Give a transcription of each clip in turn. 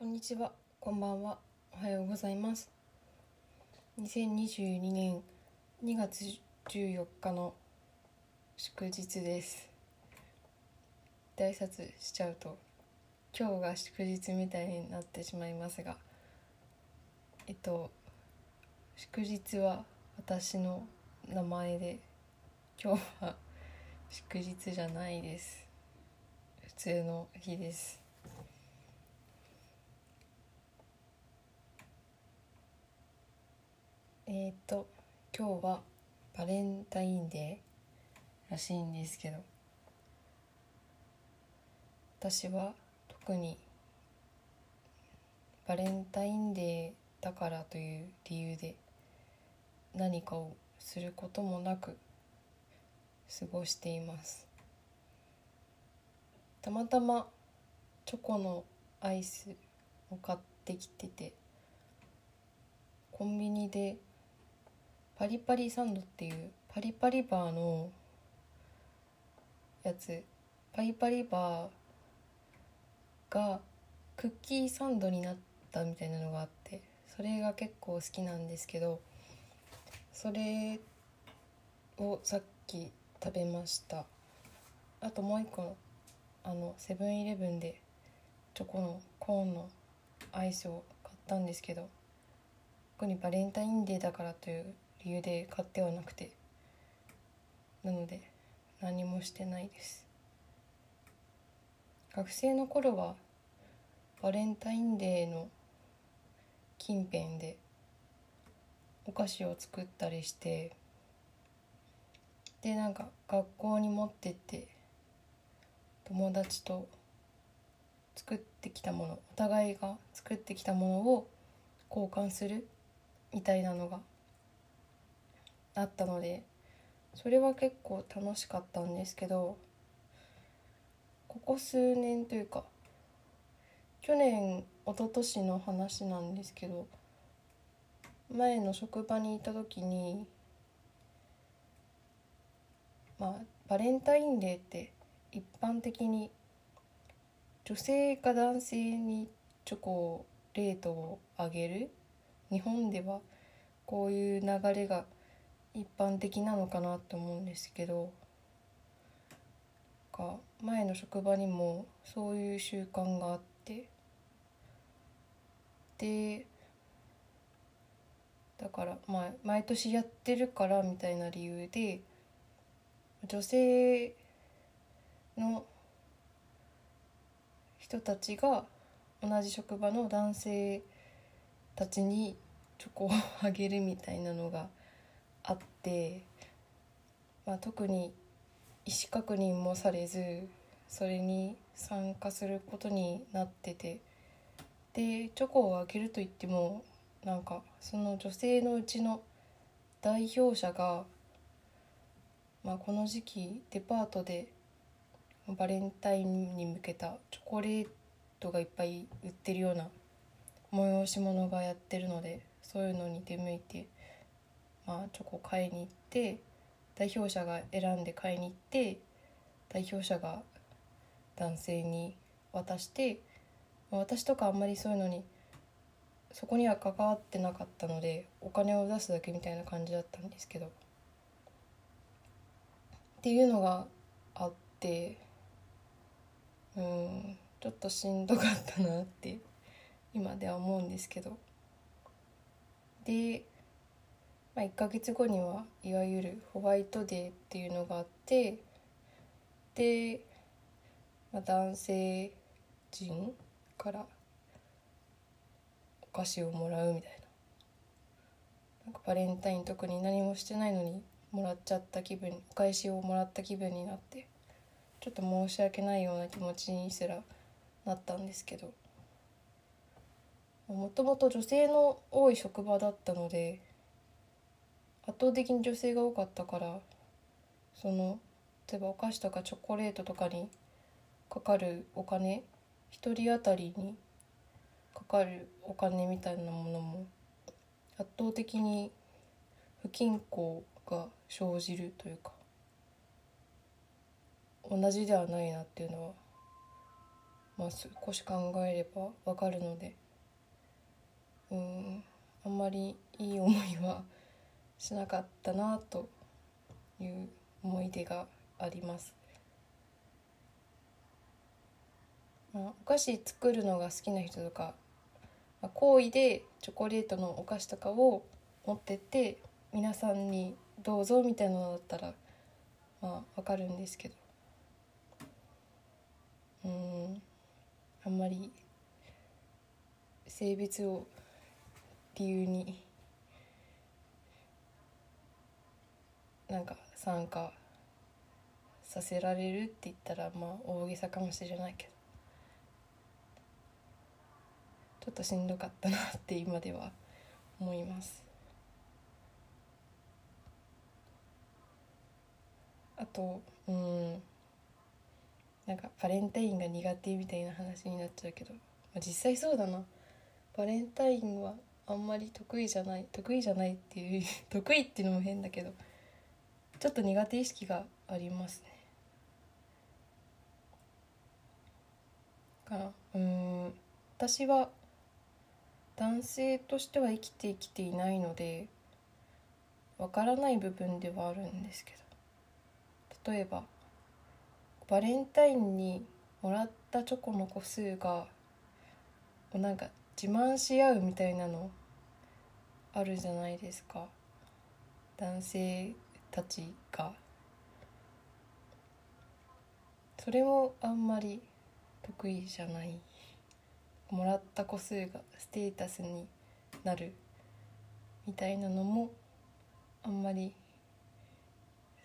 こんにちは、こんばんは、おはようございます。2022年2月14日の祝日です。で挨拶しちゃうと今日が祝日みたいになってしまいますが、えっと祝日は私の名前で今日は祝日じゃないです。普通の日です。えっ、と今日はバレンタインデーらしいんですけど私は特にバレンタインデーだからという理由で何かをすることもなく過ごしています。たまたまチョコのアイスを買ってきててコンビニでパリパリサンドっていうパリパリバーのやつ。パリパリバーがクッキーサンドになったみたいなのがあってそれが結構好きなんですけどそれをさっき食べました。あともう一個あのセブンイレブンでチョコのコーンのアイスを買ったんですけど特にバレンタインデーだからという理由で買ってはなくて。なので何もしてないです。学生の頃はバレンタインデーの近辺でお菓子を作ったりしてでなんか学校に持ってって友達と作ってきたものお互いが作ってきたものを交換するみたいなのがあったのでそれは結構楽しかったんですけどここ数年というか去年一昨年の話なんですけど前の職場にいた時にまあバレンタインデーって一般的に女性が男性にチョコレートをあげる。日本ではこういう流れが一般的なのかなと思うんですけどか前の職場にもそういう習慣があってでだからまあ毎年やってるからみたいな理由で女性の人たちが同じ職場の男性たちにチョコをあげるみたいなのが、まあ、特に意思確認もされずそれに参加することになってて。でチョコをあげるといってもなんかその女性のうちの代表者が、まあ、この時期デパートでバレンタインに向けたチョコレートがいっぱい売ってるような催し物がやってるのでそういうのに出向いて、あ、チョコ買いに行って代表者が選んで買いに行って代表者が男性に渡して、私とかあんまりそういうのにそこには関わってなかったのでお金を出すだけみたいな感じだったんですけど。っていうのがあってうんちょっとしんどかったなって今では思うんですけど。で、まあ、1ヶ月後にはいわゆるホワイトデーっていうのがあってで、まあ、男性陣からお菓子をもらうみたいな。なんかバレンタイン特に何もしてないのにもらっちゃった気分お返しをもらった気分になってちょっと申し訳ないような気持ちにすらなったんですけど。もともと女性の多い職場だったので圧倒的に女性が多かったからその例えばお菓子とかチョコレートとかにかかるお金1人当たりにかかるお金みたいなものも圧倒的に不均衡が生じるというか同じではないなっていうのはまあ、少し考えればわかるのでうんあんまりいい思いはしなかったなという思い出があります。まあ、お菓子作るのが好きな人とか、まあ、好意でチョコレートのお菓子とかを持ってって皆さんにどうぞみたいなのだったらまあわかるんですけどうんあんまり性別を理由になんか参加させられるって言ったらまあ大げさかもしれないけどちょっとしんどかったなって今では思います。あとうん。なんかバレンタインが苦手みたいな話になっちゃうけど、まあ、実際そうだな。バレンタインはあんまり得意じゃない得意じゃないっていう 得意っていうのも変だけどちょっと苦手意識がありますね。からうん。私は男性としては生きてきていないのでわからない部分ではあるんですけど。例えばバレンタインにもらったチョコの個数がなんか自慢し合うみたいなのあるじゃないですか。男性たちが。それもあんまり得意じゃない。もらった個数がステータスになるみたいなのもあんまり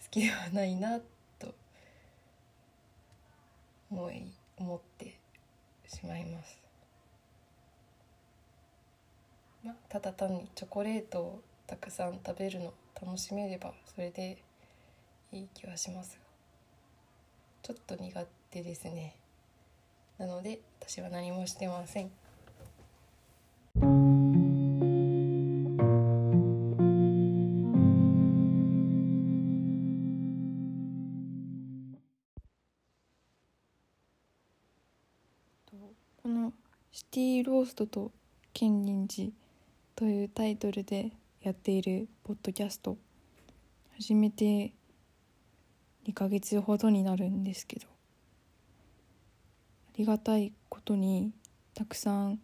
好きではないなと。思い思ってしまいます、まあ、ただ単にチョコレートをたくさん食べるの楽しめればそれでいい気はします。がちょっと苦手ですね。なので私は何もしてません。この「シティローストと建仁寺」というタイトルでやっているポッドキャスト。始めて2ヶ月ほどになるんですけど。ありがたいことにたくさん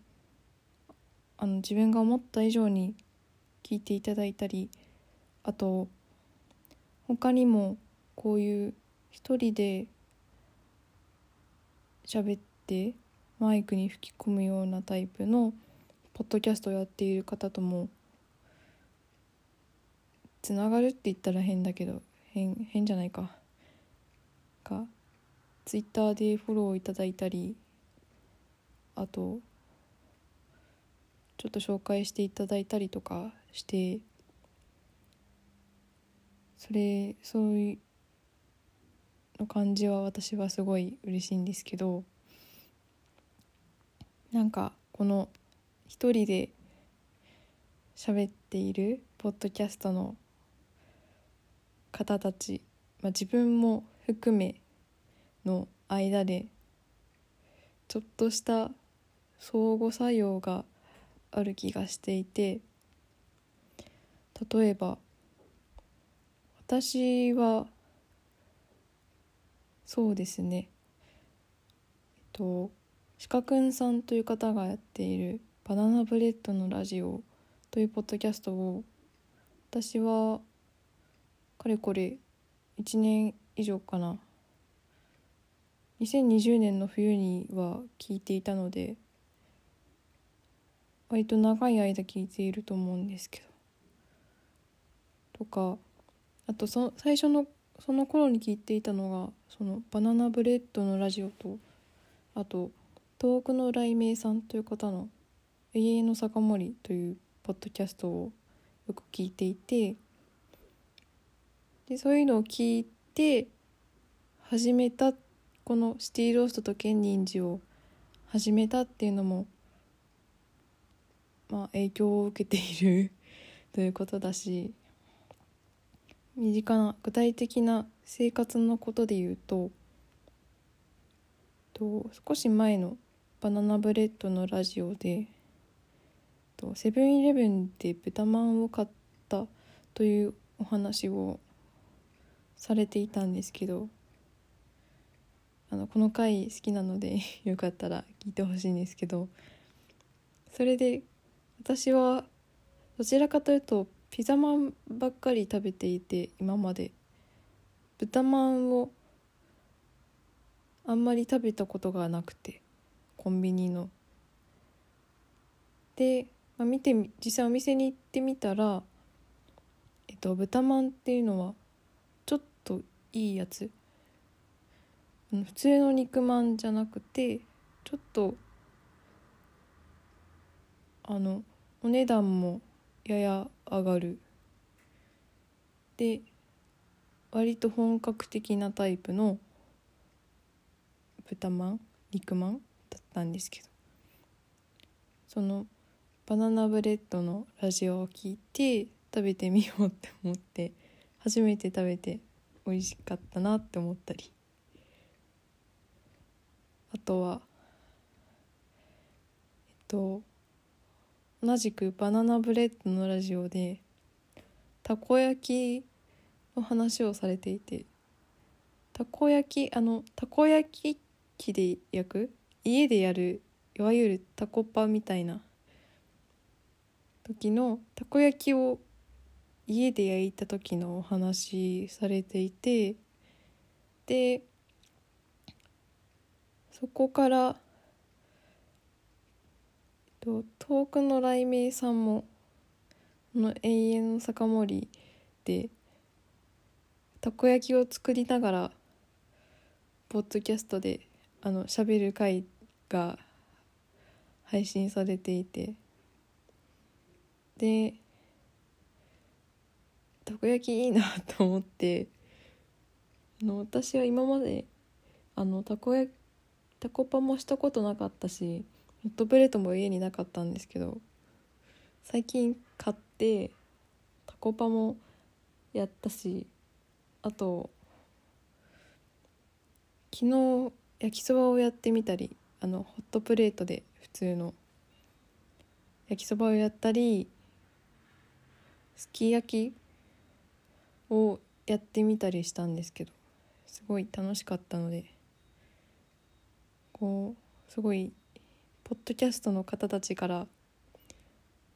あの自分が思った以上に聞いていただいたりあと他にもこういう一人で喋ってマイクに吹き込むようなタイプのポッドキャストをやっている方ともつながるって言ったら変だけど変変じゃないか。かツイッターでフォローいただいたりあとちょっと紹介していただいたりとかしてそれそういうの感じは私はすごい嬉しいんですけどなんかこの一人で喋っているポッドキャストの方たち、まあ、自分も含めの間でちょっとした相互作用がある気がしていて例えば私はそうですね。えっとしかくんさんという方がやっている「バナナブレッドのラジオ」というポッドキャストを私はかれこれ1年以上かな。2020年の冬には聞いていたので割と長い間聞いていると思うんですけど。とかあとそ最初のその頃に聞いていたのがそのバナナブレッドのラジオとあと遠くの雷鳴さんという方の「永遠の酒盛り」というポッドキャストをよく聞いていてでそういうのを聞いて始めたこのシティローストとケンニンジを始めたっていうのもまあ影響を受けている ということだし身近な具体的な生活のことで言うとと少し前のバナナブレッドのラジオでとセブンイレブンで豚まんを買ったというお話をされていたんですけどあのこの回好きなので よかったら聞いてほしいんですけどそれで私はどちらかというとピザまんばっかり食べていて今まで豚まんをあんまり食べたことがなくてコンビニの。で、まあ、見て実際お店に行ってみたら、えっと、豚まんっていうのはいいやつ。普通の肉まんじゃなくてちょっとあのお値段もやや上がる。で割と本格的なタイプの豚まん肉まんだったんですけど。そのバナナブレッドのラジオを聞いて食べてみようって思って初めて食べて美味しかったなって思ったり。あとはえっと同じくバナナブレッドのラジオでたこ焼きの話をされていてたこ焼きあのたこ焼き器で焼く家でやるいわゆるたこパみたいな時のたこ焼きを家で焼いた時のお話されていてでそこから遠くの雷鳴さんもこの永遠の酒盛りでたこ焼きを作りながらポッドキャストであの喋る回が配信されていて。でたこ焼きいいなと思って。あの私は今まであのたこ焼たこパもしたことなかったしホットプレートも家になかったんですけど最近買ってタコパもやったしあと昨日焼きそばをやってみたりあのホットプレートで普通の焼きそばをやったりすき焼きをやってみたりしたんですけどすごい楽しかったのでこうすごいポッドキャストの方たちから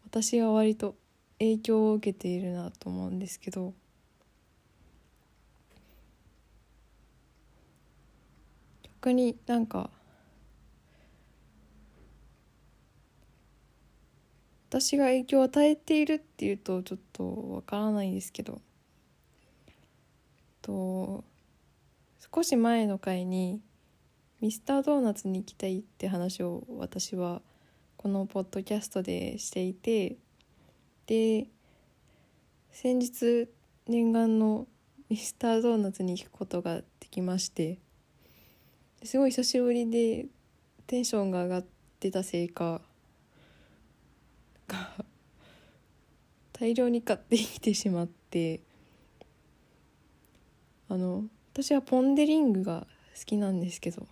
私は割と影響を受けているなと思うんですけど逆になんか私が影響を与えているっていうとちょっとわからないんですけどと少し前の回にミスタードーナツに行きたいって話を私はこのポッドキャストでしていてで先日念願のミスタードーナツに行くことができましてすごい久しぶりでテンションが上がってたせいかが大量に買ってきてしまってあの私はポン・デ・リングが好きなんですけど。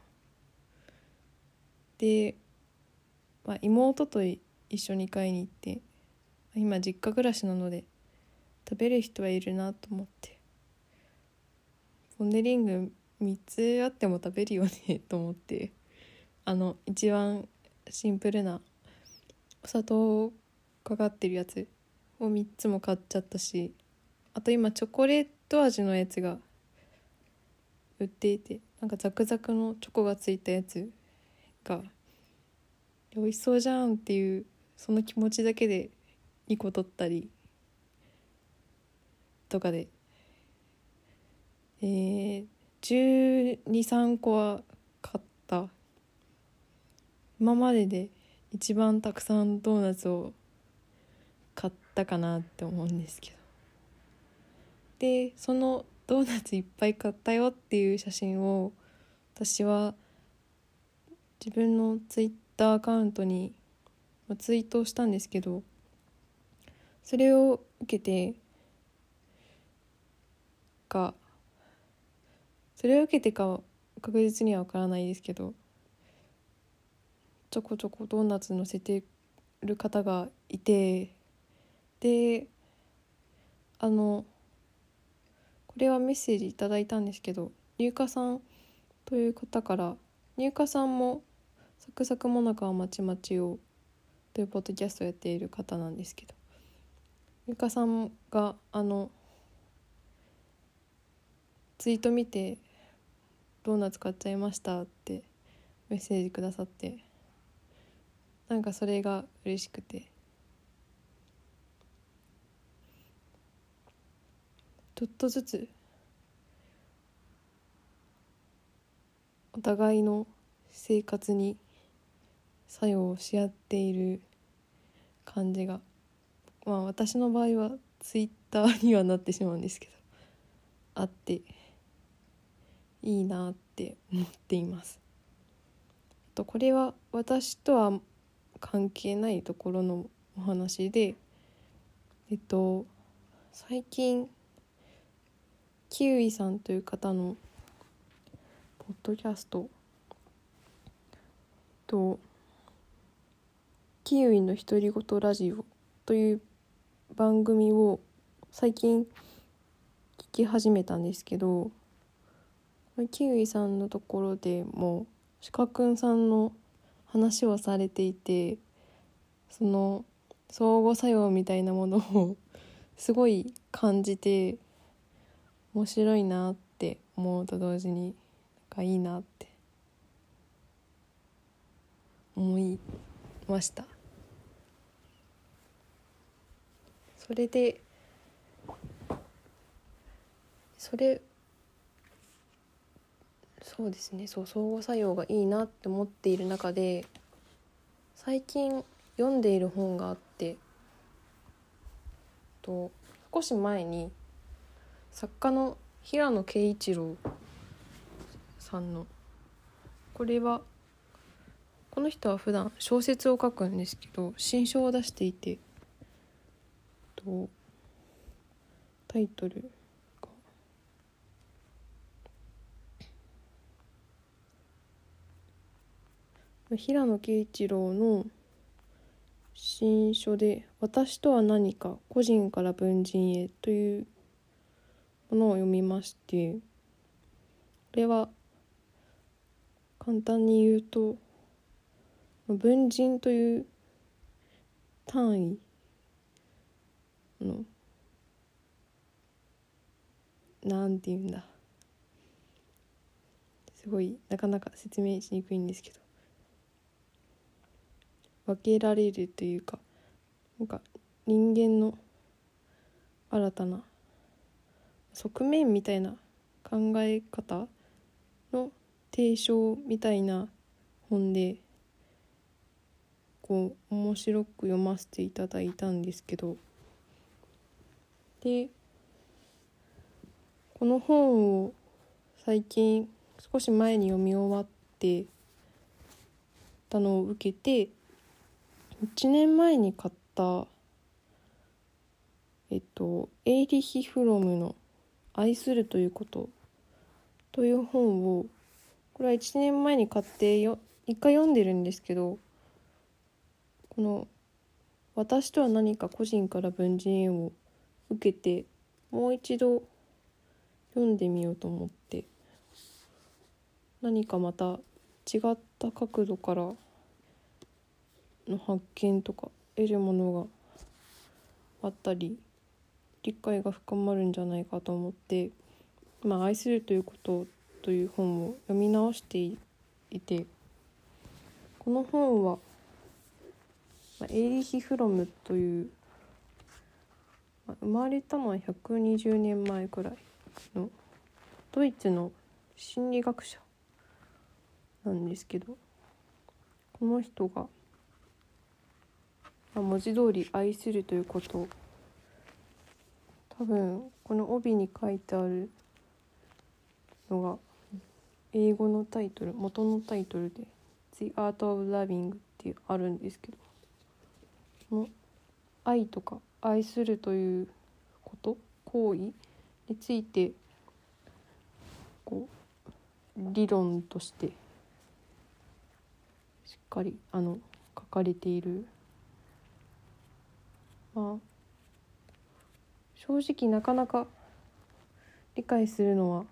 で、まあ、妹と一緒に買いに行って今実家暮らしなので食べる人はいるなと思って。ポン・デ・リング3つあっても食べるよねと思って。あの一番シンプルなお砂糖かかってるやつを3つも買っちゃったしあと今チョコレート味のやつが売っていてなんかザクザクのチョコがついたやつが美味しそうじゃんっていうその気持ちだけで2個取ったりとかで。えー、123個は買った。今までで一番たくさんドーナツを買ったかなって思うんですけど。でそのドーナツいっぱい買ったよっていう写真を私は自分のツイッターアカウントにツイートしたんですけどそれを受けてかそれを受けてか確実には分からないですけどちょこちょこドーナツ載せてる方がいてであのこれはメッセージいただいたんですけど入荷さんという方から入荷さんも「サクサクもなかはまちまちを」というポッドキャストをやっている方なんですけど入荷さんがあのツイート見て「ドーナツ買っちゃいました」ってメッセージくださってなんかそれが嬉しくてちょっとずつお互いの生活に作用し合っている感じがまあ私の場合はツイッターにはなってしまうんですけどあっていいなって思っています。とこれは私とは関係ないところのお話でえっと最近キウイさんという方のポッドキャストとキウイの独り言ラジオという番組を最近聞き始めたんですけどキウイさんのところでもシカくんさんの話をされていてその相互作用みたいなものを すごい感じて面白いなって思うと同時になんかいいなって思いました。それでそれそうですね。そう相互作用がいいなって思っている中で最近読んでいる本があってと少し前に作家の平野啓一郎さんのこれはこの人は普段小説を書くんですけど新書を出していてとタイトルが平野啓一郎の新書で「私とは何か個人から文人へ」というものを読みましてこれは簡単に言うと文人という単位のなんて言うんだ。すごいなかなか説明しにくいんですけど。分けられるというかなんか人間の新たな側面みたいな考え方の提唱みたいな本でこう面白く読ませていただいたんですけど。でこの本を最近少し前に読み終わってたのを受けて1年前に買ったえっとエイリヒ・フロムの「愛するということ」という本をこれは1年前に買ってよ一回読んでるんですけどこの「私とは何か個人から文人へ」を受けてもう一度読んでみようと思って何かまた違った角度からの発見とか得るものがあったり理解が深まるんじゃないかと思って「まあ、愛するということ」という本を読み直していてこの本は、まあ、エイリヒ・フロムという、まあ、生まれたのは120年前くらいのドイツの心理学者なんですけどこの人が「まあ、文字通り愛するということ多分この帯に書いてあるのが英語のタイトル元のタイトルで「The Art of Loving」ってあるんですけどこの愛とか愛するということ行為についてこう理論としてしっかりあの書かれている。まあ正直なかなか理解するのは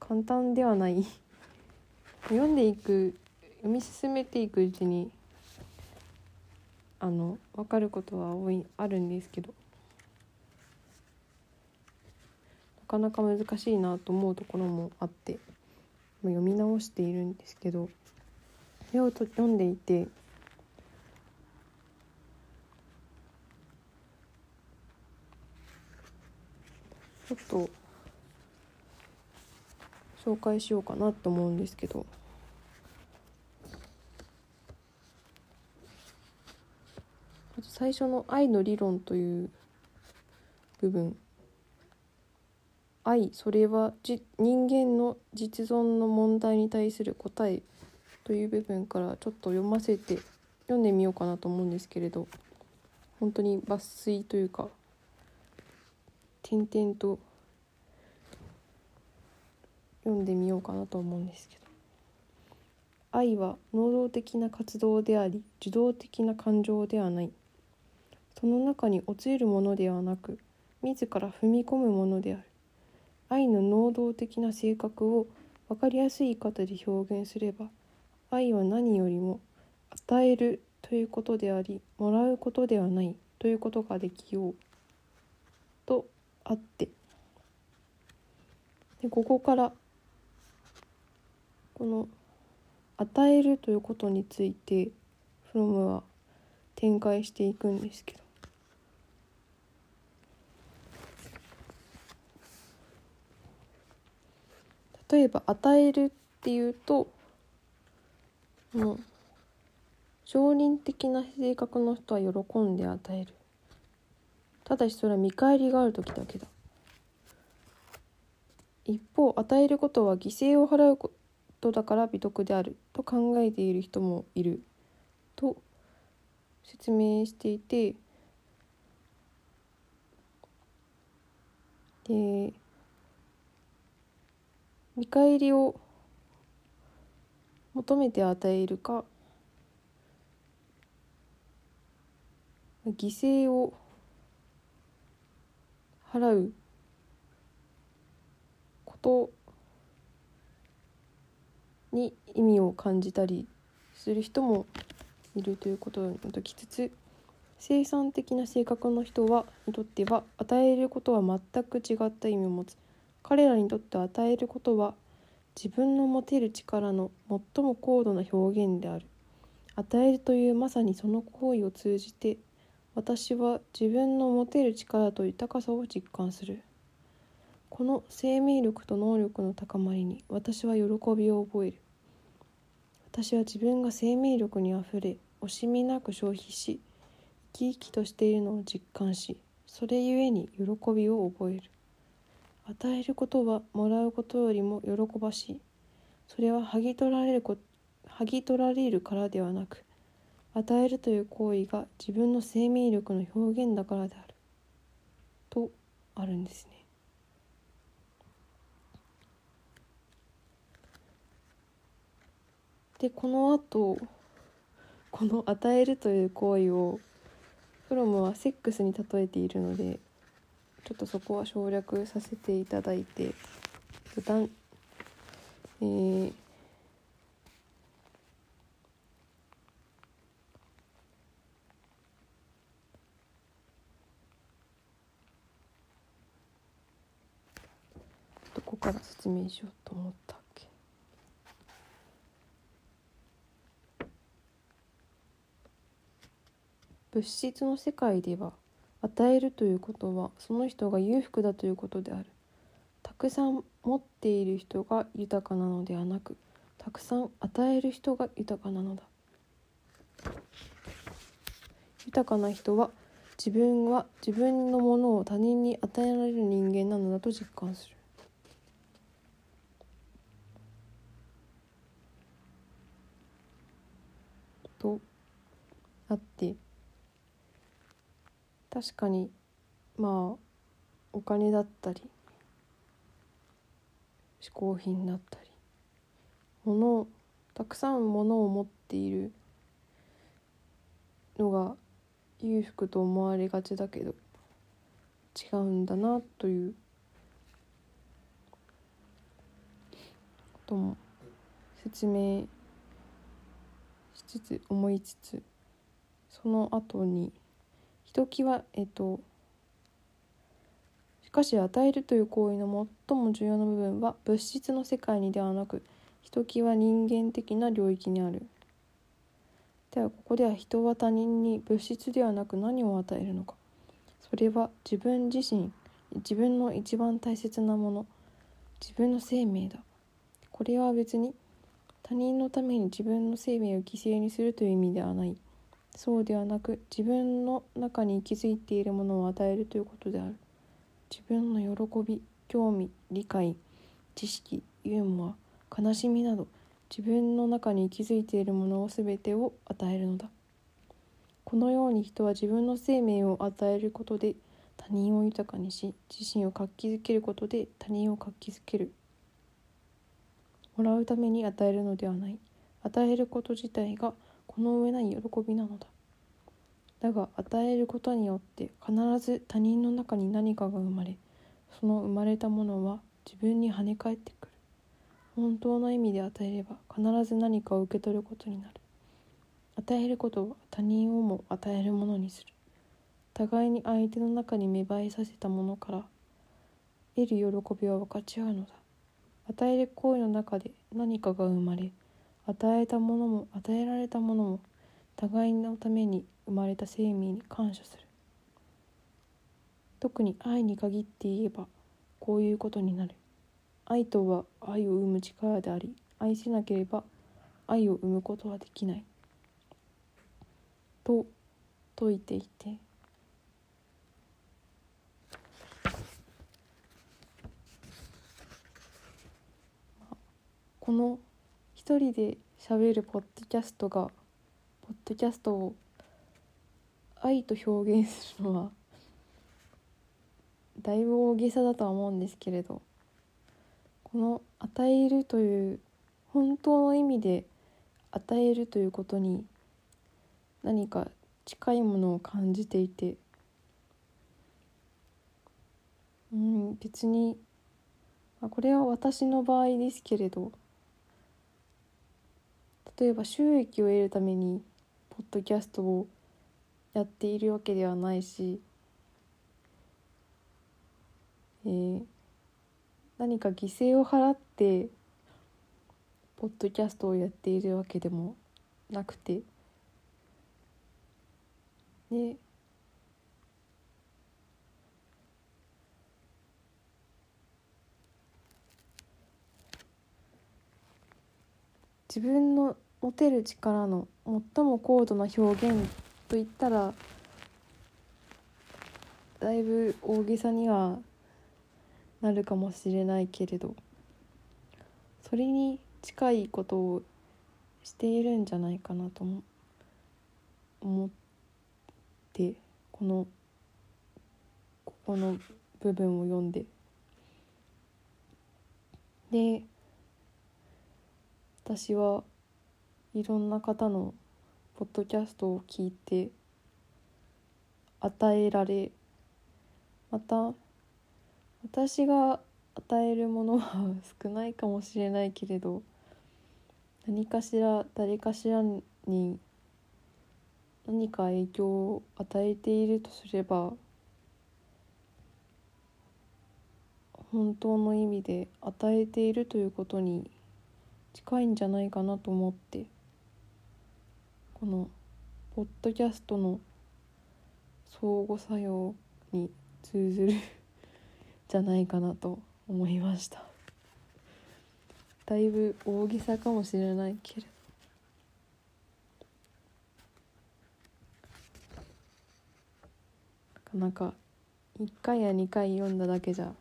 簡単ではない。読んでいく読み進めていくうちにあの分かることは多いあるんですけど。なかなか難しいなと思うところもあって読み直しているんですけど読んでいてちょっと紹介しようかなと思うんですけど。最初の「愛の理論」という部分。愛それはじ人間の実存の問題に対する答えという部分からちょっと読ませて読んでみようかなと思うんですけれど。本当に抜粋というか。点々と読んでみようかなと思うんですけど。愛は能動的な活動であり受動的な感情ではない。その中に陥るものではなく自ら踏み込むものである。愛の能動的な性格を分かりやすい言い方で表現すれば愛は何よりも与えるということでありもらうことではないということができよう。とあって。でここからこの与えるということについてフロムは展開していくんですけど。例えば与えるっていうともう承認的な性格の人は喜んで与える。ただしそれは見返りがある時だけだ。一方与えることは犠牲を払うことだから美徳である。と考えている人もいる。と説明していてで見返りを求めて与えるか犠牲を払うことに意味を感じたりする人もいるということを解きつつ生産的な性格の人はにとっては与えることは全く違った意味を持つ。彼らにとって与えることは自分の持てる力の最も高度な表現である。与えるというまさにその行為を通じて私は自分の持てる力と豊かさを実感する。この生命力と能力の高まりに私は喜びを覚える。私は自分が生命力にあふれ惜しみなく消費し生き生きとしているのを実感しそれゆえに喜びを覚える。与えることはもらうことよりも喜ばしい。それは剥ぎ取られるこ剥ぎ取られるからではなく与えるという行為が自分の生命力の表現だからであるとあるんですね。でこのあとこの与えるという行為をフロムはセックスに例えているのでちょっとそこは省略させていただいてだんえー、から説明しようと思ったっけ。物質の世界では与えるということはその人が裕福だということである。たくさん持っている人が豊かなのではなくたくさん与える人が豊かなのだ。豊かな人は自分は自分のものを他人に与えられる人間なのだと実感するとあって。確かにまあお金だったり嗜好品だったり物たくさん物を持っているのが裕福と思われがちだけど違うんだなということも説明しつつ思いつつその後にひときわえっとしかし与えるという行為の最も重要な部分は物質の世界にではなくひときわ人間的な領域にある。ではここでは人は他人に物質ではなく何を与えるのか。それは自分自身自分の一番大切なもの自分の生命だ。これは別に他人のために自分の生命を犠牲にするという意味ではない。そうではなく自分の中に息づいているものを与えるということである。自分の喜び興味理解知識ユーモア悲しみなど自分の中に息づいているものを全てを与えるのだ。このように人は自分の生命を与えることで他人を豊かにし自身を活気づけることで他人を活気づける。もらうために与えるのではない。与えること自体がこの上ない喜びなのだ。だが与えることによって必ず他人の中に何かが生まれその生まれたものは自分に跳ね返ってくる。本当の意味で与えれば必ず何かを受け取ることになる。与えることは他人をも与えるものにする。互いに相手の中に芽生えさせたものから得る喜びを分かち合うのだ。与える行為の中で何かが生まれ与えたものも与えられたものも互いのために生まれた生命に感謝する。特に愛に限って言えばこういうことになる。愛とは愛を生む力であり愛せなければ愛を生むことはできない。と説いていて。この一人で喋るポッドキャストがポッドキャストを愛と表現するのはだいぶ大げさだとは思うんですけれどこの与えるという本当の意味で与えるということに何か近いものを感じていてうん別にあこれは私の場合ですけれど例えば収益を得るためにポッドキャストをやっているわけではないし、えー、何か犠牲を払ってポッドキャストをやっているわけでもなくてで自分の持てる力の最も高度な表現といったらだいぶ大げさにはなるかもしれないけれどそれに近いことをしているんじゃないかなと思ってこのここの部分を読んで。で私はいろんな方のポッドキャストを聞いて与えられまた私が与えるものは少ないかもしれないけれど何かしら誰かしらに何か影響を与えているとすれば本当の意味で与えているということに近いんじゃないかなと思って。このポッドキャストの相互作用に通ずるじゃないかなと思いました。だいぶ大げさかもしれないけれど。なかなか1回や2回読んだだけじゃ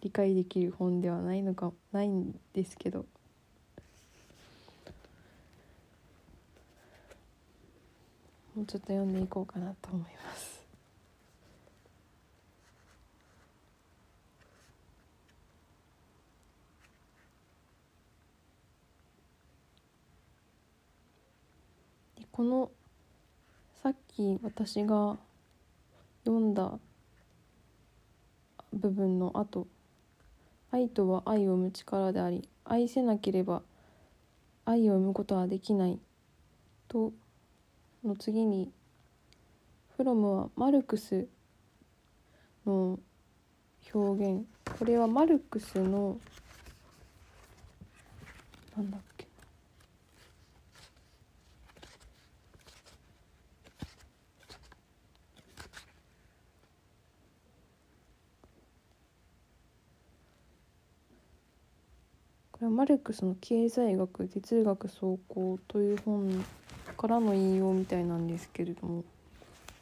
理解できる本ではないのかないんですけど。もうちょっと読んでいこうかなと思います。でこのさっき私が読んだ部分の後愛とは愛を生む力であり愛せなければ愛を生むことはできないとの次にフロムはマルクスの表現。これはマルクスのなんだっけこれはマルクスの経済学哲学総考という本からの引用みたいなんですけれども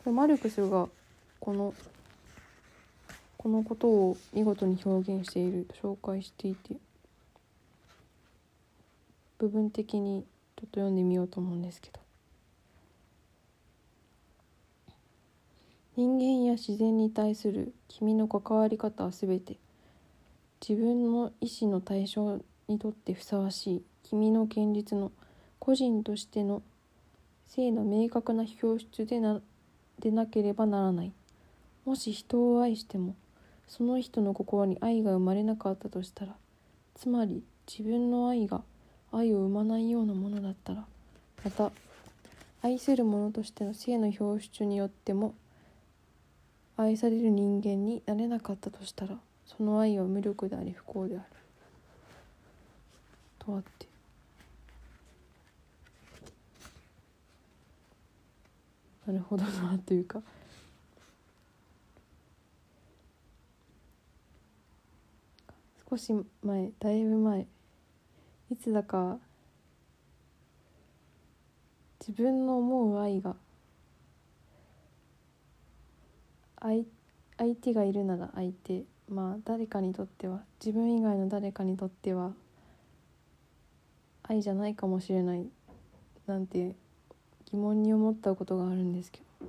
マルクスがこのこのことを見事に表現していると紹介していて部分的にちょっと読んでみようと思うんですけど。人間や自然に対する君の関わり方は全て自分の意思の対象にとってふさわしい君の現実の個人としての性の明確な表出でなでなければならない。もし人を愛してもその人の心に愛が生まれなかったとしたらつまり自分の愛が愛を生まないようなものだったらまた愛する者としての性の表出によっても愛される人間になれなかったとしたらその愛は無力であり不幸である。とあって。なるほどなというか。少し前だいぶ前。いつだか自分の思う愛が相相手がいるなら相手。まあ誰かにとっては自分以外の誰かにとっては愛じゃないかもしれないなんて疑問に思ったことがあるんですけど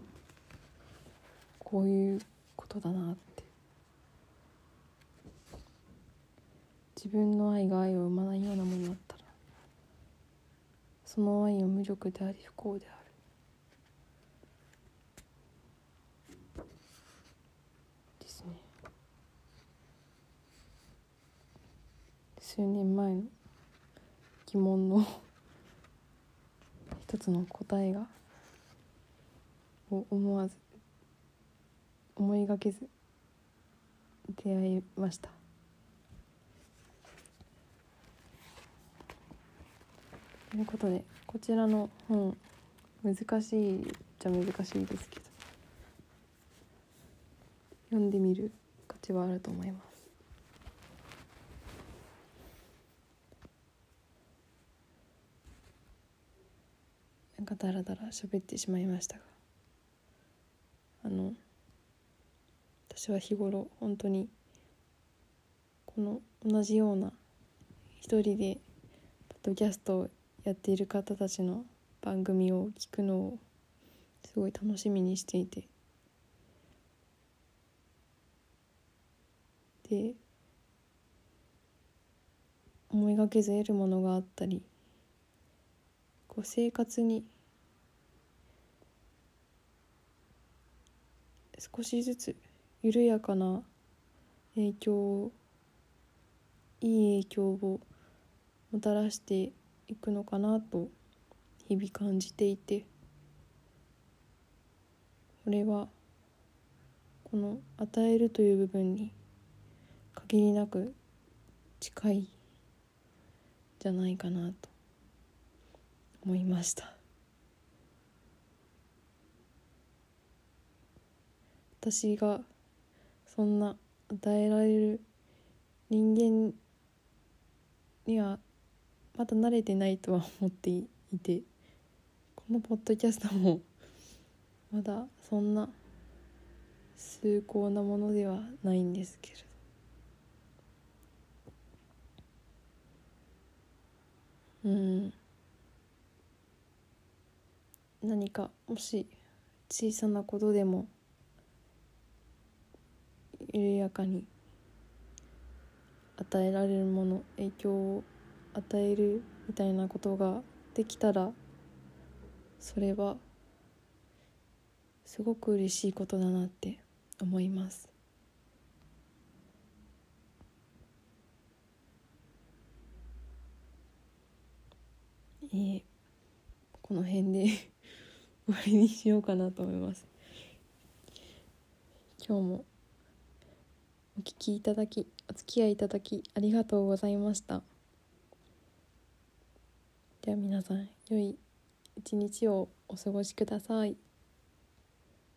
こういうことだなって。自分の愛が愛を生まないようなものだったらその愛は無力であり不幸である。ですね。数年前の疑問の一つの答えがを思わず思いがけず出会いました。ということでこちらの本難しいじゃ難しいですけど読んでみる価値はあると思います。かダラダラ喋ってしまいましたがあの私は日頃本当にこの同じような一人でポッドキャストをやっている方たちの番組を聞くのをすごい楽しみにしていてで思いがけず得るものがあったりこう生活に少しずつ緩やかな影響いい影響をもたらしていくのかなと日々感じていてこれはこの与えるという部分に限りなく近いじゃないかなと思いました。私がそんな与えられる人間にはまだ慣れてないとは思っていてこのポッドキャストもまだそんな崇高なものではないんですけれど。うん。何かもし小さなことでも緩やかに与えられるもの影響を与えるみたいなことができたらそれはすごく嬉しいことだなって思います。えー、この辺で 終わりにしようかなと思います。今日もお聞きいただきお付き合いいただきありがとうございました。では皆さん良い一日をお過ごしください。